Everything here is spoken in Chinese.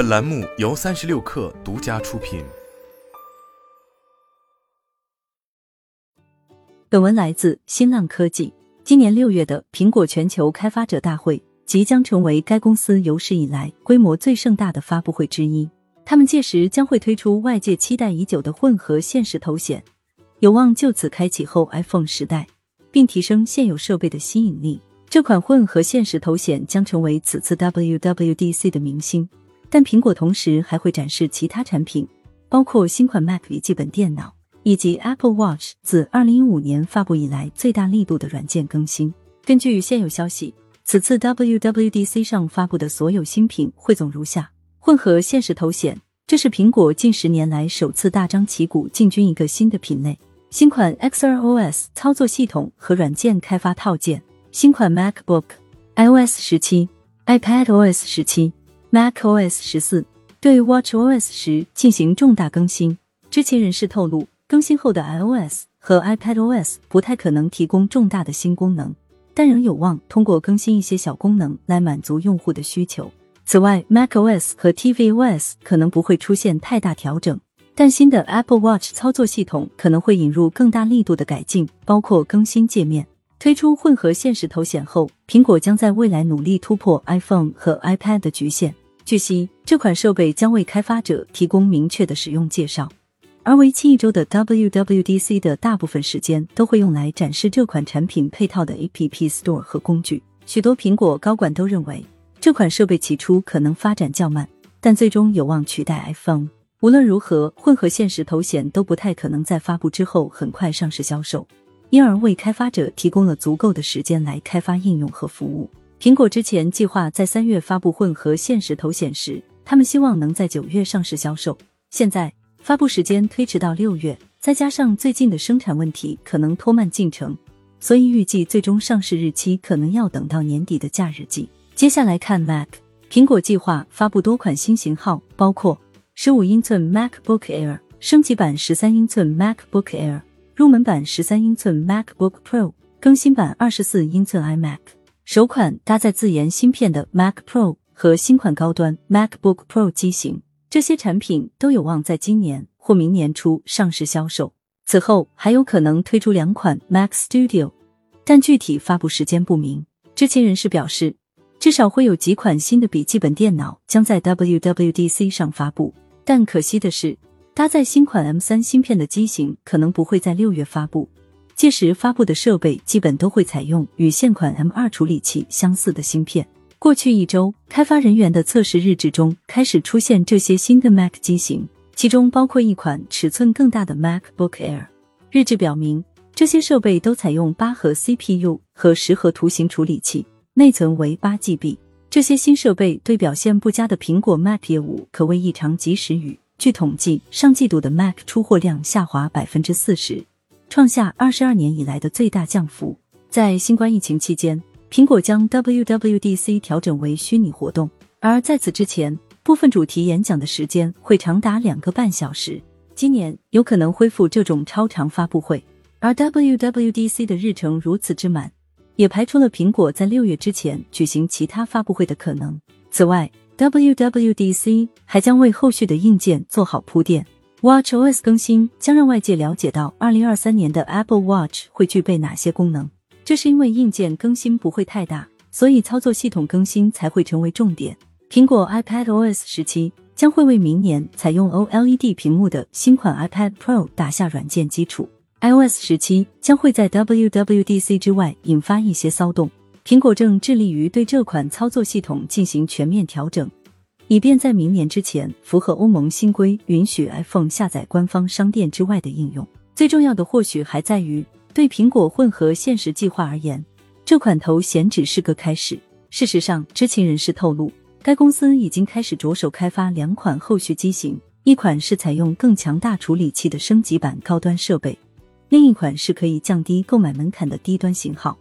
本栏目由三十六氪独家出品。本文来自新浪科技。今年六月的苹果全球开发者大会即将成为该公司有史以来规模最盛大的发布会之一。他们届时将会推出外界期待已久的混合现实头显，有望就此开启后 iPhone 时代，并提升现有设备的吸引力。这款混合现实头显将成为此次 WWDC 的明星，但苹果同时还会展示其他产品，包括新款 Mac 笔记本电脑以及 Apple Watch 自二零一五年发布以来最大力度的软件更新。根据现有消息，此次 WWDC 上发布的所有新品汇总如下：混合现实头显，这是苹果近十年来首次大张旗鼓进军一个新的品类；新款 XrOS 操作系统和软件开发套件。新款 MacBook、iOS 十七、iPadOS 十七、macOS 十四对 WatchOS 十进行重大更新。知情人士透露，更新后的 iOS 和 iPadOS 不太可能提供重大的新功能，但仍有望通过更新一些小功能来满足用户的需求。此外，macOS 和 tvOS 可能不会出现太大调整，但新的 Apple Watch 操作系统可能会引入更大力度的改进，包括更新界面。推出混合现实头显后，苹果将在未来努力突破 iPhone 和 iPad 的局限。据悉，这款设备将为开发者提供明确的使用介绍。而为期一周的 WWDC 的大部分时间都会用来展示这款产品配套的 App Store 和工具。许多苹果高管都认为，这款设备起初可能发展较慢，但最终有望取代 iPhone。无论如何，混合现实头显都不太可能在发布之后很快上市销售。因而为开发者提供了足够的时间来开发应用和服务。苹果之前计划在三月发布混合现实头显时，他们希望能在九月上市销售。现在发布时间推迟到六月，再加上最近的生产问题，可能拖慢进程，所以预计最终上市日期可能要等到年底的假日季。接下来看 Mac，苹果计划发布多款新型号，包括十五英寸 MacBook Air 升级版、十三英寸 MacBook Air。入门版十三英寸 MacBook Pro，更新版二十四英寸 iMac，首款搭载自研芯片的 Mac Pro 和新款高端 MacBook Pro 机型，这些产品都有望在今年或明年初上市销售。此后还有可能推出两款 Mac Studio，但具体发布时间不明。知情人士表示，至少会有几款新的笔记本电脑将在 WWDC 上发布，但可惜的是。搭载新款 M 三芯片的机型可能不会在六月发布，届时发布的设备基本都会采用与现款 M 二处理器相似的芯片。过去一周，开发人员的测试日志中开始出现这些新的 Mac 机型，其中包括一款尺寸更大的 MacBook Air。日志表明，这些设备都采用八核 CPU 和十核图形处理器，内存为八 GB。这些新设备对表现不佳的苹果 Mac 业务可谓一场及时雨。据统计，上季度的 Mac 出货量下滑百分之四十，创下二十二年以来的最大降幅。在新冠疫情期间，苹果将 WWDC 调整为虚拟活动，而在此之前，部分主题演讲的时间会长达两个半小时。今年有可能恢复这种超长发布会，而 WWDC 的日程如此之满，也排除了苹果在六月之前举行其他发布会的可能。此外，WWDC 还将为后续的硬件做好铺垫。WatchOS 更新将让外界了解到2023年的 Apple Watch 会具备哪些功能。这是因为硬件更新不会太大，所以操作系统更新才会成为重点。苹果 iPadOS 十七将会为明年采用 OLED 屏幕的新款 iPad Pro 打下软件基础。iOS 十七将会在 WWDC 之外引发一些骚动。苹果正致力于对这款操作系统进行全面调整，以便在明年之前符合欧盟新规，允许 iPhone 下载官方商店之外的应用。最重要的或许还在于，对苹果混合现实计划而言，这款头显只是个开始。事实上，知情人士透露，该公司已经开始着手开发两款后续机型，一款是采用更强大处理器的升级版高端设备，另一款是可以降低购买门槛的低端型号。